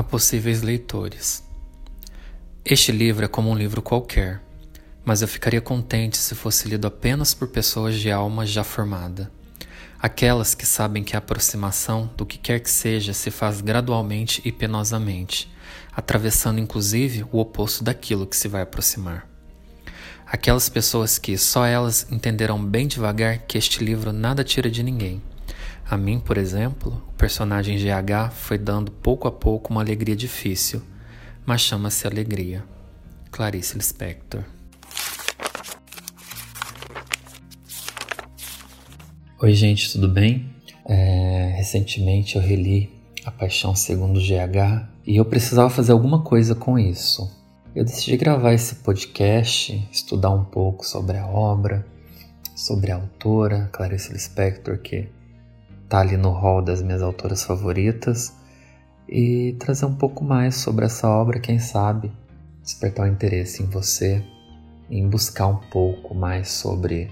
a possíveis leitores. Este livro é como um livro qualquer, mas eu ficaria contente se fosse lido apenas por pessoas de alma já formada. Aquelas que sabem que a aproximação do que quer que seja se faz gradualmente e penosamente, atravessando inclusive o oposto daquilo que se vai aproximar. Aquelas pessoas que só elas entenderão bem devagar que este livro nada tira de ninguém a mim, por exemplo, o personagem GH foi dando pouco a pouco uma alegria difícil, mas chama-se alegria. Clarice Lispector. Oi, gente, tudo bem? É, recentemente eu reli A Paixão Segundo GH e eu precisava fazer alguma coisa com isso. Eu decidi gravar esse podcast, estudar um pouco sobre a obra, sobre a autora Clarice Lispector, que tá ali no hall das minhas autoras favoritas e trazer um pouco mais sobre essa obra, quem sabe despertar o um interesse em você, em buscar um pouco mais sobre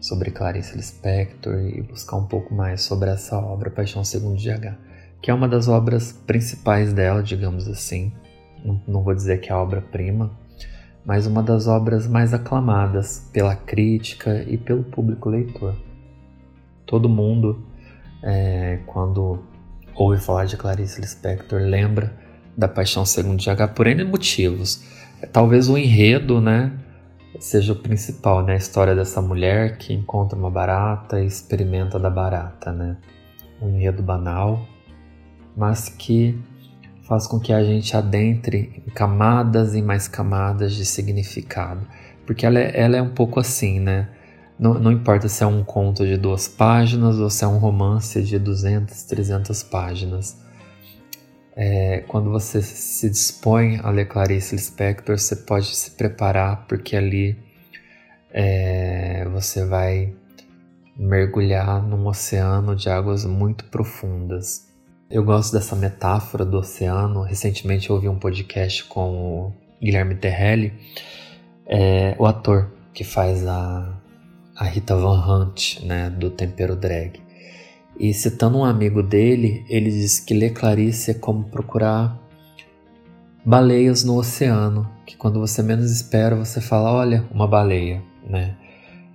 sobre Clarice Lispector e buscar um pouco mais sobre essa obra Paixão Segundo GH, que é uma das obras principais dela, digamos assim. Não, não vou dizer que é a obra-prima, mas uma das obras mais aclamadas pela crítica e pelo público leitor. Todo mundo é, quando ouve falar de Clarice Lispector, lembra da Paixão Segundo GH por N motivos. É, talvez o enredo, né, seja o principal, né, a história dessa mulher que encontra uma barata e experimenta da barata, né, um enredo banal, mas que faz com que a gente adentre em camadas e mais camadas de significado, porque ela é, ela é um pouco assim, né, não, não importa se é um conto de duas páginas ou se é um romance de 200, 300 páginas. É, quando você se dispõe a ler Clarice Lispector, você pode se preparar, porque ali é, você vai mergulhar num oceano de águas muito profundas. Eu gosto dessa metáfora do oceano. Recentemente eu ouvi um podcast com o Guilherme Terrelli, é, o ator que faz a a Rita Van Hunt, né, do Tempero Drag. E citando um amigo dele, ele diz que ler Clarice é como procurar baleias no oceano, que quando você menos espera, você fala, olha, uma baleia, né?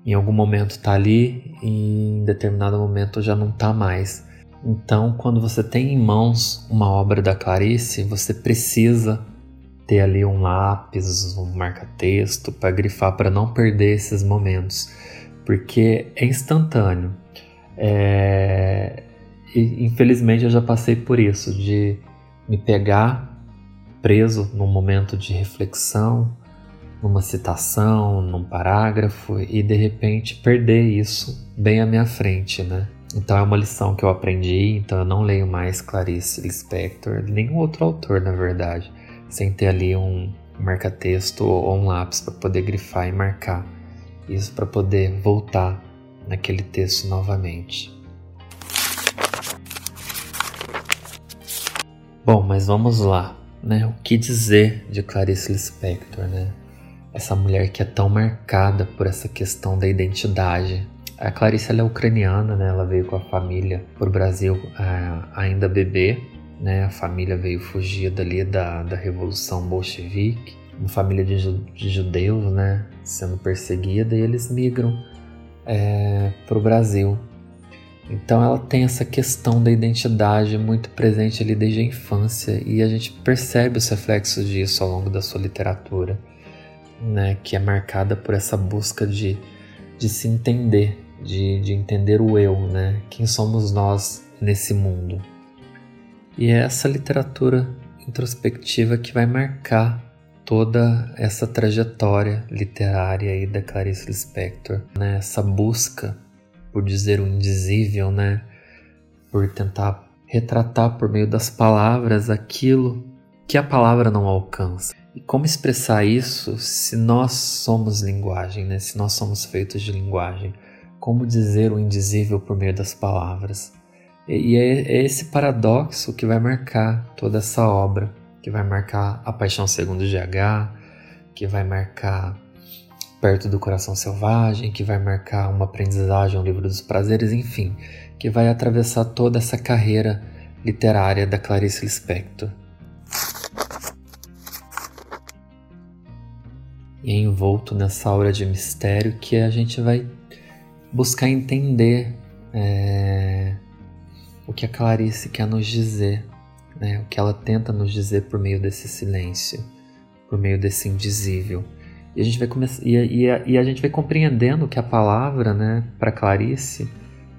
Em algum momento está ali e em determinado momento já não está mais. Então, quando você tem em mãos uma obra da Clarice, você precisa ter ali um lápis, um marca-texto para grifar para não perder esses momentos porque é instantâneo. É... E, infelizmente eu já passei por isso, de me pegar preso num momento de reflexão, numa citação, num parágrafo e de repente perder isso bem à minha frente, né? Então é uma lição que eu aprendi, então eu não leio mais Clarice Lispector, nenhum outro autor, na verdade, sem ter ali um marca-texto ou um lápis para poder grifar e marcar. Isso para poder voltar naquele texto novamente. Bom, mas vamos lá, né? O que dizer de Clarice Lispector, né? Essa mulher que é tão marcada por essa questão da identidade. A Clarice é ucraniana, né? Ela veio com a família para o Brasil uh, ainda bebê, né? A família veio fugir dali da, da Revolução Bolchevique uma família de, de judeus, né, sendo perseguida e eles migram é, para o Brasil. Então ela tem essa questão da identidade muito presente ali desde a infância e a gente percebe os reflexos disso ao longo da sua literatura, né, que é marcada por essa busca de, de se entender, de, de entender o eu, né, quem somos nós nesse mundo. E é essa literatura introspectiva que vai marcar toda essa trajetória literária aí da Clarice Lispector, né? Essa busca por dizer o indizível, né? Por tentar retratar por meio das palavras aquilo que a palavra não alcança. E como expressar isso se nós somos linguagem, né? Se nós somos feitos de linguagem? Como dizer o indizível por meio das palavras? E é, é esse paradoxo que vai marcar toda essa obra que vai marcar a Paixão Segundo GH, que vai marcar Perto do Coração Selvagem, que vai marcar uma aprendizagem, um livro dos prazeres, enfim, que vai atravessar toda essa carreira literária da Clarice Lispector. E é envolto nessa aura de mistério que a gente vai buscar entender é, o que a Clarice quer nos dizer né? o que ela tenta nos dizer por meio desse silêncio, por meio desse indizível. E a gente vai e, e, a, e a gente vai compreendendo que a palavra, né, para Clarice,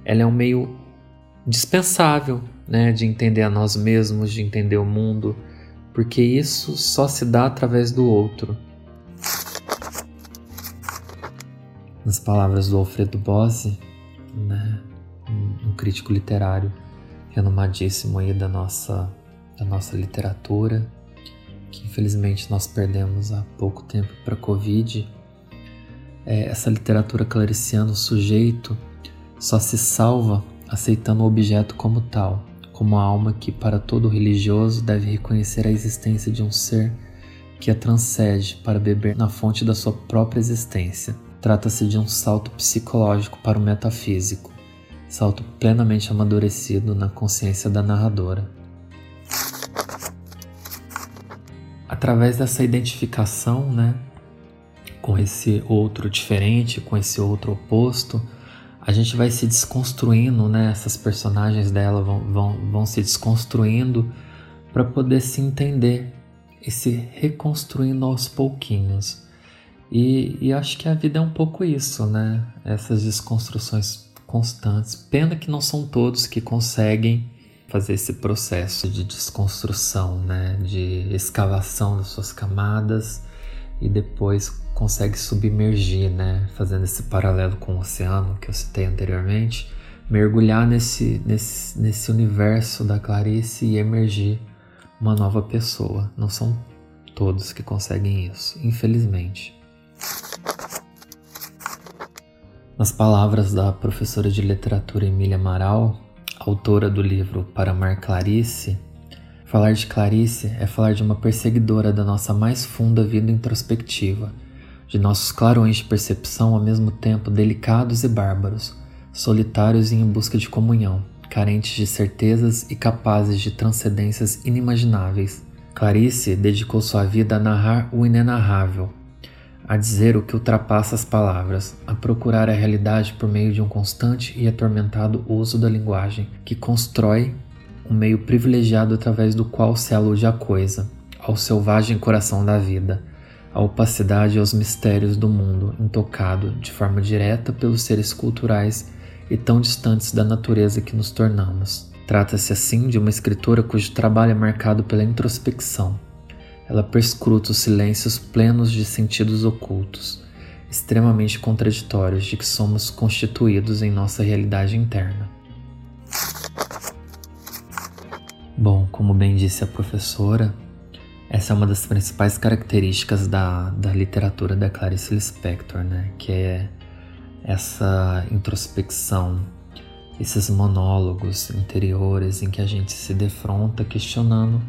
ela é um meio dispensável, né, de entender a nós mesmos, de entender o mundo, porque isso só se dá através do outro. Nas palavras do Alfredo Bose, né, um crítico literário renomadíssimo aí da nossa, da nossa literatura, que infelizmente nós perdemos há pouco tempo para a Covid. É, essa literatura clariciana, o sujeito só se salva aceitando o objeto como tal, como a alma que, para todo religioso, deve reconhecer a existência de um ser que a transcende para beber na fonte da sua própria existência. Trata-se de um salto psicológico para o metafísico, salto plenamente amadurecido na consciência da narradora. Através dessa identificação, né, com esse outro diferente, com esse outro oposto, a gente vai se desconstruindo, né? Essas personagens dela vão, vão, vão se desconstruindo para poder se entender e se reconstruindo aos pouquinhos. E, e acho que a vida é um pouco isso, né? Essas desconstruções constantes. Pena que não são todos que conseguem fazer esse processo de desconstrução, né? De escavação das suas camadas e depois consegue submergir, né? Fazendo esse paralelo com o oceano que eu citei anteriormente, mergulhar nesse, nesse, nesse universo da Clarice e emergir uma nova pessoa. Não são todos que conseguem isso, infelizmente. Nas palavras da professora de literatura Emília Amaral, autora do livro Para Amar Clarice, falar de Clarice é falar de uma perseguidora da nossa mais funda vida introspectiva de nossos clarões de percepção ao mesmo tempo delicados e bárbaros, solitários e em busca de comunhão, carentes de certezas e capazes de transcendências inimagináveis. Clarice dedicou sua vida a narrar o inenarrável, a dizer o que ultrapassa as palavras, a procurar a realidade por meio de um constante e atormentado uso da linguagem, que constrói um meio privilegiado através do qual se alude a coisa, ao selvagem coração da vida, a opacidade aos mistérios do mundo, intocado de forma direta pelos seres culturais e tão distantes da natureza que nos tornamos. Trata-se assim de uma escritora cujo trabalho é marcado pela introspecção. Ela perscruta os silêncios plenos de sentidos ocultos, extremamente contraditórios de que somos constituídos em nossa realidade interna. Bom, como bem disse a professora, essa é uma das principais características da, da literatura da Clarice Lispector, né? Que é essa introspecção, esses monólogos interiores em que a gente se defronta questionando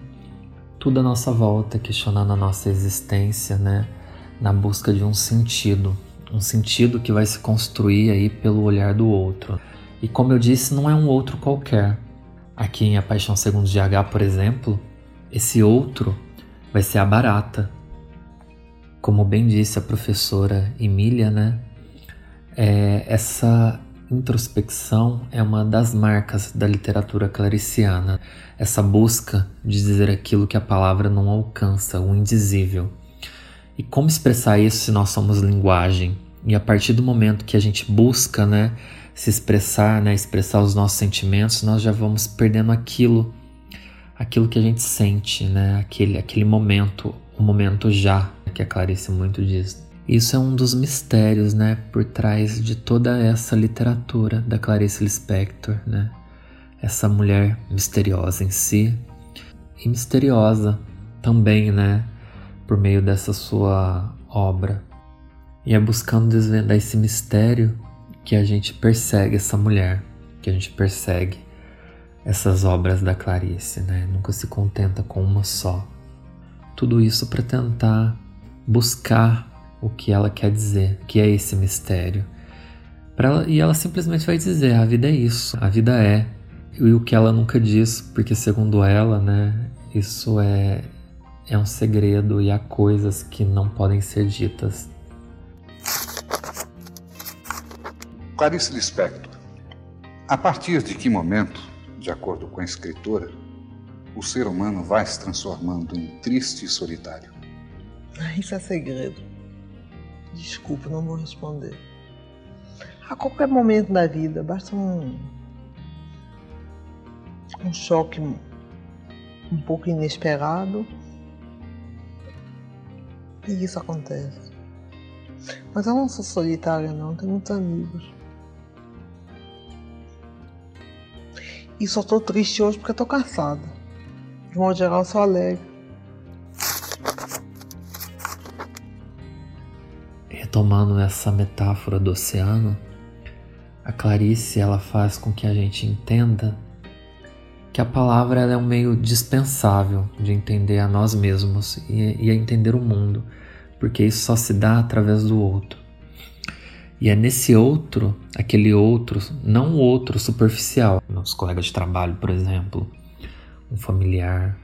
tudo à nossa volta, questionando a nossa existência, né? Na busca de um sentido, um sentido que vai se construir aí pelo olhar do outro. E como eu disse, não é um outro qualquer. Aqui em A Paixão Segundo GH, por exemplo, esse outro vai ser a barata. Como bem disse a professora Emília, né? É, essa introspecção é uma das marcas da literatura clariciana, essa busca de dizer aquilo que a palavra não alcança, o indizível. E como expressar isso se nós somos linguagem? E a partir do momento que a gente busca, né, se expressar, né, expressar os nossos sentimentos, nós já vamos perdendo aquilo aquilo que a gente sente, né? Aquele, aquele momento, o momento já, que a Clarice muito diz. Isso é um dos mistérios, né, por trás de toda essa literatura da Clarice Lispector, né? Essa mulher misteriosa em si e misteriosa também, né, por meio dessa sua obra. E é buscando desvendar esse mistério que a gente persegue essa mulher, que a gente persegue essas obras da Clarice, né? Nunca se contenta com uma só. Tudo isso para tentar buscar o que ela quer dizer, que é esse mistério. Ela, e ela simplesmente vai dizer: a vida é isso, a vida é. E o que ela nunca diz, porque segundo ela, né, isso é é um segredo e há coisas que não podem ser ditas. Clarice Lispector, a partir de que momento, de acordo com a escritora, o ser humano vai se transformando em triste e solitário? Isso é segredo. Desculpa, não vou responder. A qualquer momento da vida, basta um, um choque um pouco inesperado e isso acontece. Mas eu não sou solitária não, tenho muitos amigos. E só tô triste hoje porque eu tô cansada. De modo geral, eu sou alegre. Retomando essa metáfora do oceano, a Clarice ela faz com que a gente entenda que a palavra é um meio dispensável de entender a nós mesmos e, e a entender o mundo, porque isso só se dá através do outro. E é nesse outro, aquele outro, não o outro superficial, nosso colega de trabalho, por exemplo, um familiar,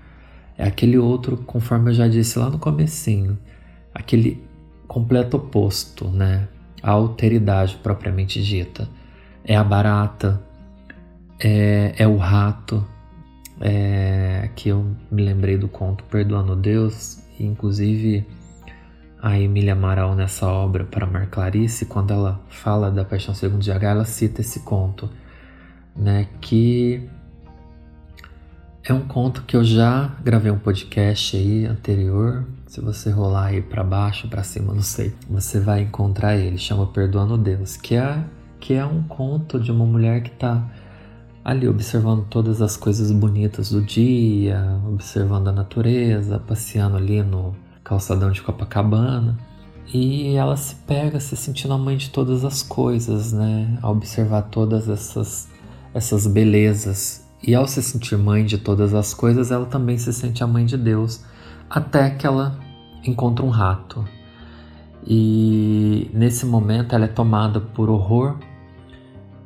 é aquele outro, conforme eu já disse lá no comecinho, aquele completo oposto, né? A alteridade propriamente dita. É a barata, é, é o rato, é, que eu me lembrei do conto Perdoando Deus, e inclusive a Emília Amaral nessa obra para Mar Clarice, quando ela fala da Paixão Segundo de H, ela cita esse conto, né, que é um conto que eu já gravei um podcast aí anterior. Se você rolar aí para baixo, para cima, não sei, você vai encontrar ele. Chama Perdoando Deus, que é que é um conto de uma mulher que está ali observando todas as coisas bonitas do dia, observando a natureza, passeando ali no calçadão de Copacabana. E ela se pega se sentindo a mãe de todas as coisas, né? A observar todas essas, essas belezas. E ao se sentir mãe de todas as coisas, ela também se sente a mãe de Deus, até que ela encontra um rato. E nesse momento ela é tomada por horror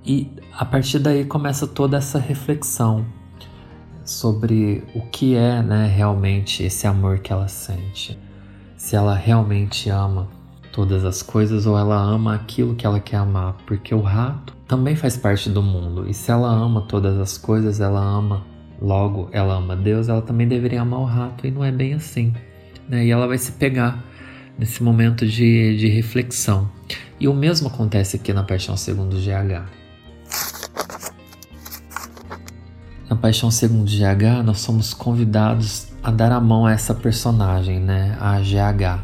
e a partir daí começa toda essa reflexão sobre o que é né, realmente esse amor que ela sente. Se ela realmente ama todas as coisas ou ela ama aquilo que ela quer amar, porque o rato também faz parte do mundo. E se ela ama todas as coisas, ela ama, logo ela ama Deus, ela também deveria amar o rato e não é bem assim. Né? E ela vai se pegar nesse momento de, de reflexão. E o mesmo acontece aqui na Paixão Segundo GH. Na Paixão Segundo GH, nós somos convidados a dar a mão a essa personagem, né, a GH,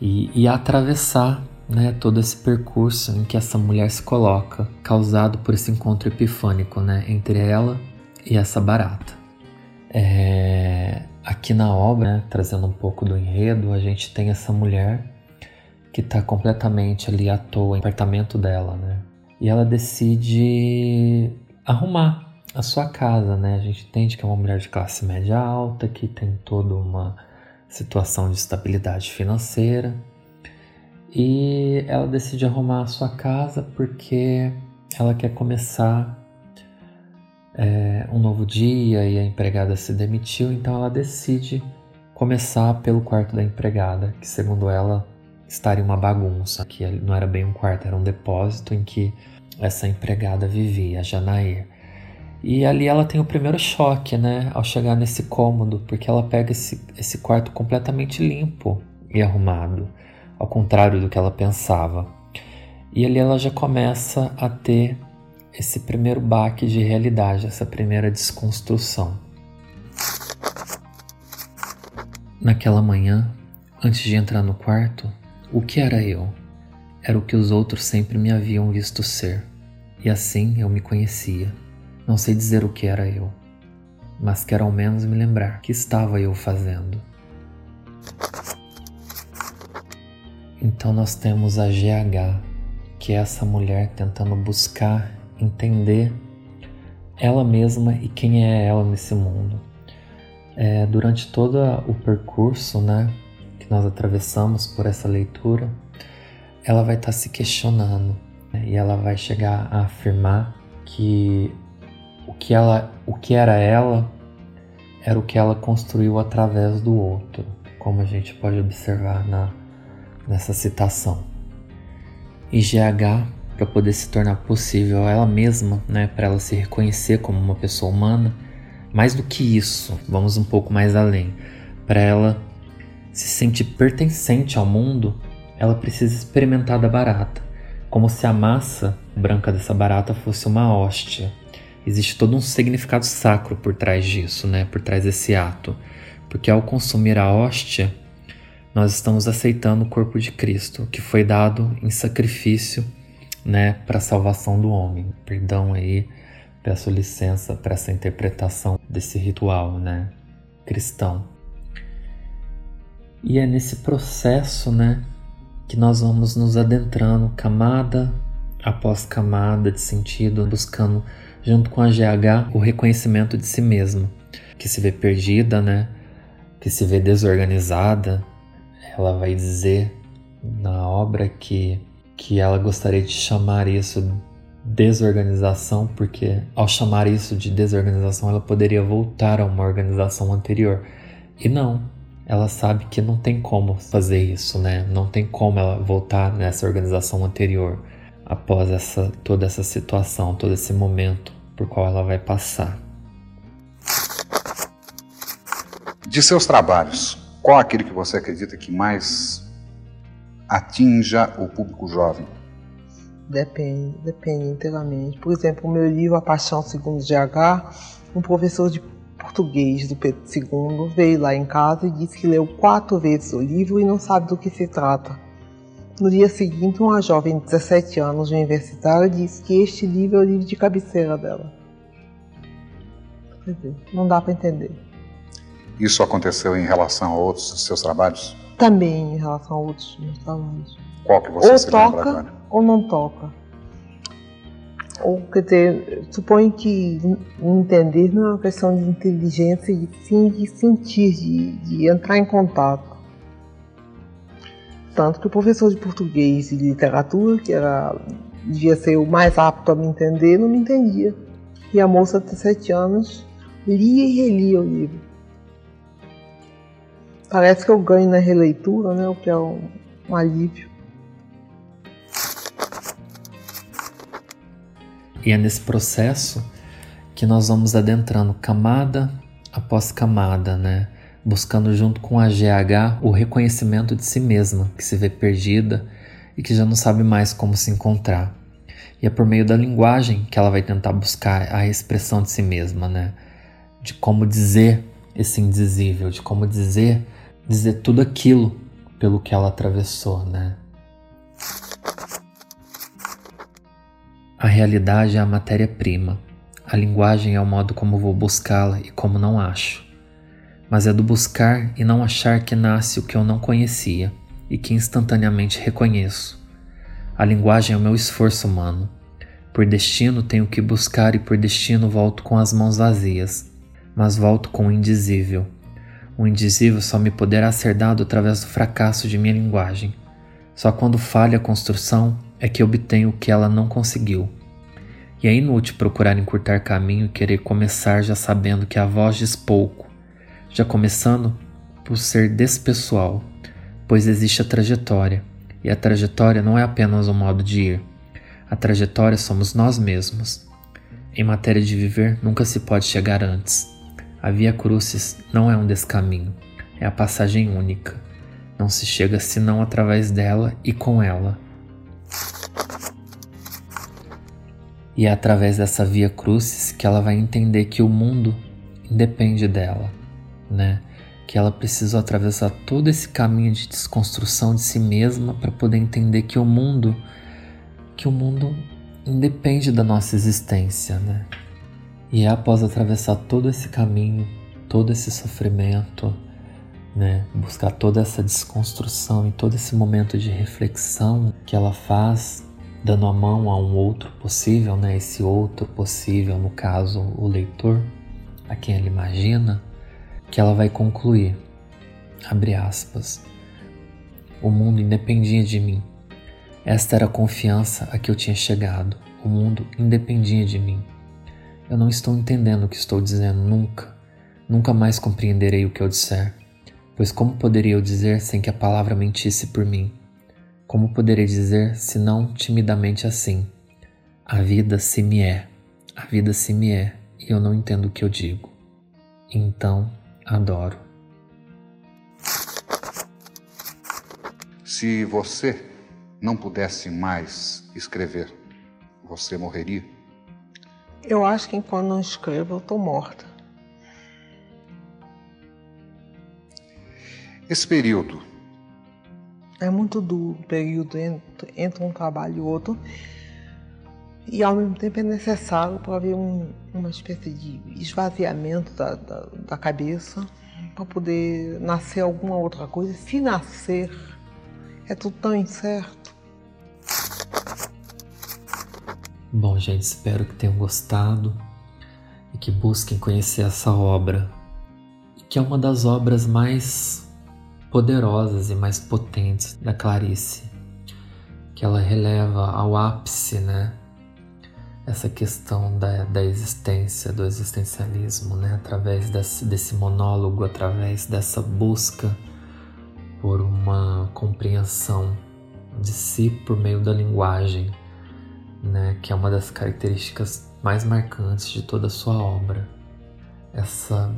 e, e a atravessar né, todo esse percurso em que essa mulher se coloca, causado por esse encontro epifânico né, entre ela e essa barata. É, aqui na obra, né, trazendo um pouco do enredo, a gente tem essa mulher que está completamente ali à toa no apartamento dela, né? E ela decide arrumar a sua casa, né? A gente entende que é uma mulher de classe média alta, que tem toda uma situação de estabilidade financeira. E ela decide arrumar a sua casa porque ela quer começar é, um novo dia e a empregada se demitiu, então ela decide começar pelo quarto da empregada, que segundo ela estaria uma bagunça, que não era bem um quarto, era um depósito em que essa empregada vivia, a Janair. E ali ela tem o primeiro choque, né, ao chegar nesse cômodo, porque ela pega esse, esse quarto completamente limpo e arrumado, ao contrário do que ela pensava. E ali ela já começa a ter esse primeiro baque de realidade, essa primeira desconstrução. Naquela manhã, antes de entrar no quarto, o que era eu? Era o que os outros sempre me haviam visto ser, e assim eu me conhecia. Não sei dizer o que era eu, mas quero ao menos me lembrar que estava eu fazendo. Então nós temos a GH, que é essa mulher tentando buscar entender ela mesma e quem é ela nesse mundo. É, durante todo o percurso né, que nós atravessamos por essa leitura, ela vai estar tá se questionando né, e ela vai chegar a afirmar que o que ela, o que era ela, era o que ela construiu através do outro. como a gente pode observar na, nessa citação. E GH, para poder se tornar possível ela mesma, né, para ela se reconhecer como uma pessoa humana, mais do que isso, vamos um pouco mais além, para ela se sentir pertencente ao mundo, ela precisa experimentar da barata, como se a massa branca dessa barata fosse uma hóstia. Existe todo um significado sacro por trás disso, né? Por trás desse ato. Porque ao consumir a hóstia, nós estamos aceitando o corpo de Cristo, que foi dado em sacrifício, né, para a salvação do homem. Perdão aí, peço licença para essa interpretação desse ritual, né, cristão. E é nesse processo, né, que nós vamos nos adentrando camada após camada de sentido, buscando junto com a GH o reconhecimento de si mesma, que se vê perdida, né, que se vê desorganizada. Ela vai dizer na obra que que ela gostaria de chamar isso desorganização, porque ao chamar isso de desorganização, ela poderia voltar a uma organização anterior. E não, ela sabe que não tem como fazer isso, né? Não tem como ela voltar nessa organização anterior após essa toda essa situação, todo esse momento por qual ela vai passar. De seus trabalhos, qual aquele que você acredita que mais atinja o público jovem? Depende, depende inteiramente. Por exemplo, o meu livro A Paixão Segundo GH, um professor de português do Pedro II veio lá em casa e disse que leu quatro vezes o livro e não sabe do que se trata. No dia seguinte, uma jovem de 17 anos, universitária, disse que este livro é o livro de cabeceira dela. Quer dizer, não dá para entender. Isso aconteceu em relação a outros seus trabalhos? Também em relação a outros meus trabalhos. Qual que você ou se toca agora? ou não toca. Ou, quer dizer, suponho que entender não é uma questão de inteligência, e sim de sentir, de, de entrar em contato. Tanto que o professor de português e de literatura, que era, devia ser o mais apto a me entender, não me entendia. E a moça de 17 anos lia e relia o livro. Parece que eu ganho na releitura, né? O que é um, um alívio. E é nesse processo que nós vamos adentrando camada após camada, né? Buscando junto com a GH o reconhecimento de si mesma, que se vê perdida e que já não sabe mais como se encontrar. E é por meio da linguagem que ela vai tentar buscar a expressão de si mesma, né? De como dizer esse indizível, de como dizer dizer tudo aquilo pelo que ela atravessou, né? A realidade é a matéria-prima. A linguagem é o modo como vou buscá-la e como não acho. Mas é do buscar e não achar que nasce o que eu não conhecia e que instantaneamente reconheço. A linguagem é o meu esforço humano. Por destino tenho que buscar e por destino volto com as mãos vazias, mas volto com o indizível. O indizível só me poderá ser dado através do fracasso de minha linguagem. Só quando falha a construção é que obtenho o que ela não conseguiu. E é inútil procurar encurtar caminho e querer começar já sabendo que a voz diz pouco, já começando por ser despessoal, pois existe a trajetória, e a trajetória não é apenas um modo de ir. A trajetória somos nós mesmos. Em matéria de viver, nunca se pode chegar antes. A Via Crucis não é um descaminho, é a passagem única. Não se chega senão através dela e com ela. E é através dessa via crucis que ela vai entender que o mundo independe dela, né? Que ela precisou atravessar todo esse caminho de desconstrução de si mesma para poder entender que o mundo que o mundo independe da nossa existência, né? E é após atravessar todo esse caminho, todo esse sofrimento, né, buscar toda essa desconstrução e todo esse momento de reflexão que ela faz dando a mão a um outro possível, né? Esse outro possível, no caso, o leitor, a quem ela imagina, que ela vai concluir. Abre aspas. O mundo independia de mim. Esta era a confiança a que eu tinha chegado. O mundo independia de mim. Eu não estou entendendo o que estou dizendo nunca. Nunca mais compreenderei o que eu disser. Pois como poderia eu dizer sem que a palavra mentisse por mim? Como poderei dizer, se não timidamente assim? A vida se me é, a vida se me é, e eu não entendo o que eu digo. Então, adoro. Se você não pudesse mais escrever, você morreria? Eu acho que enquanto não escrevo, eu estou morta. Esse período. É muito duro o período entre, entre um trabalho e outro. E ao mesmo tempo é necessário para haver um, uma espécie de esvaziamento da, da, da cabeça para poder nascer alguma outra coisa. Se nascer, é tudo tão incerto. Bom, gente, espero que tenham gostado e que busquem conhecer essa obra, que é uma das obras mais poderosas e mais potentes da Clarice, que ela releva ao ápice, né? Essa questão da, da existência, do existencialismo, né? Através desse, desse monólogo, através dessa busca por uma compreensão de si por meio da linguagem, né? Que é uma das características mais marcantes de toda a sua obra. Essa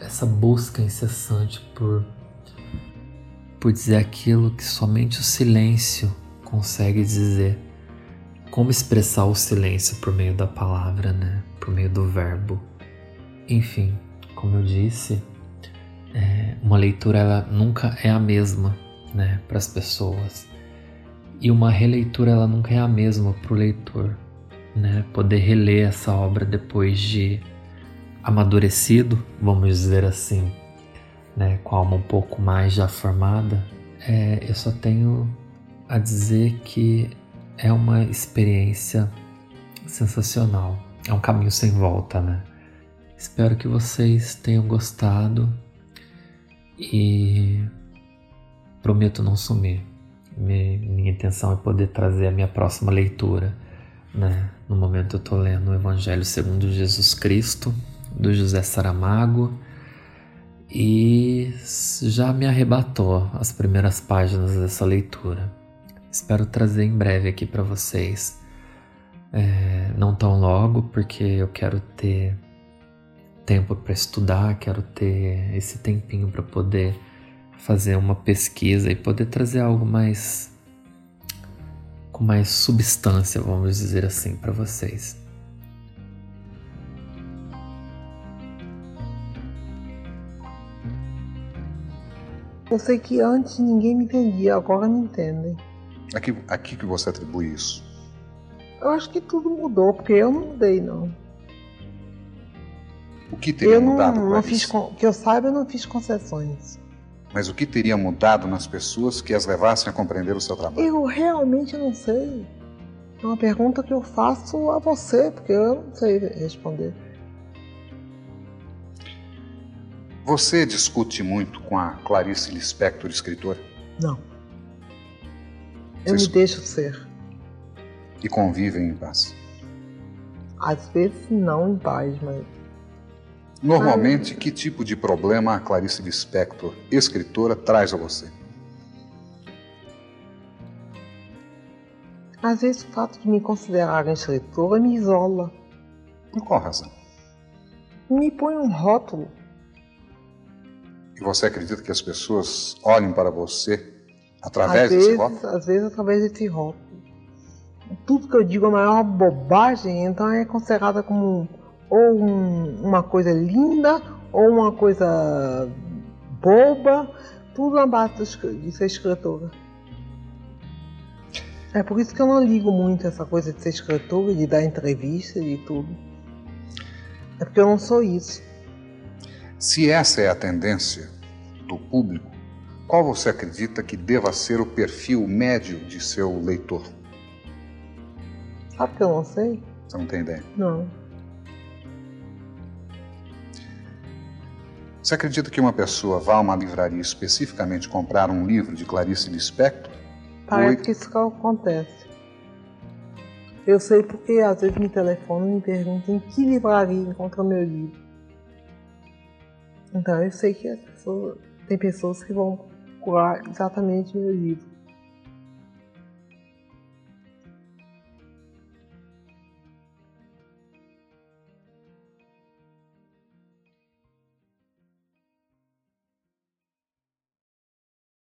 essa busca incessante por por dizer aquilo que somente o silêncio consegue dizer. Como expressar o silêncio por meio da palavra, né? Por meio do verbo. Enfim, como eu disse, é, uma leitura ela nunca é a mesma, né, para as pessoas. E uma releitura ela nunca é a mesma para o leitor, né? Poder reler essa obra depois de amadurecido, vamos dizer assim, né, com a alma um pouco mais já formada, é, eu só tenho a dizer que é uma experiência sensacional. É um caminho sem volta, né? Espero que vocês tenham gostado e prometo não sumir. Minha, intenção é poder trazer a minha próxima leitura. Né? No momento eu estou lendo o Evangelho segundo Jesus Cristo, do José Saramago e já me arrebatou as primeiras páginas dessa leitura. Espero trazer em breve aqui para vocês. É, não tão logo, porque eu quero ter tempo para estudar, quero ter esse tempinho para poder fazer uma pesquisa e poder trazer algo mais com mais substância, vamos dizer assim, para vocês. Eu sei que antes ninguém me entendia, agora me entendem. Aqui, aqui que você atribui isso? Eu acho que tudo mudou, porque eu não mudei, não. O que teria eu mudado? Não, não fiz, que eu saiba, eu não fiz concessões. Mas o que teria mudado nas pessoas que as levassem a compreender o seu trabalho? Eu realmente não sei. É uma pergunta que eu faço a você, porque eu não sei responder. Você discute muito com a Clarice Lispector, escritora? Não. Eu me deixo ser. E convivem em paz? Às vezes não em paz, mas. Normalmente, que tipo de problema a Clarice Lispector, escritora, traz a você? Às vezes o fato de me considerar escritora me isola. Por qual razão? Me põe um rótulo. E você acredita que as pessoas olhem para você através às desse vezes, rótulo? Às vezes através desse rótulo. Tudo que eu digo é a maior bobagem, então é considerada como ou um, uma coisa linda ou uma coisa boba, tudo na base de ser escritora. É por isso que eu não ligo muito essa coisa de ser escritora, de dar entrevista e tudo. É porque eu não sou isso. Se essa é a tendência do público, qual você acredita que deva ser o perfil médio de seu leitor? Sabe que eu não sei? Você não tem ideia? Não. Você acredita que uma pessoa vá a uma livraria especificamente comprar um livro de Clarice Lispector? Parece que isso que acontece. Eu sei porque às vezes me telefonam e me perguntam em que livraria encontra meu livro. Então eu sei que pessoas, tem pessoas que vão procurar exatamente meu livro.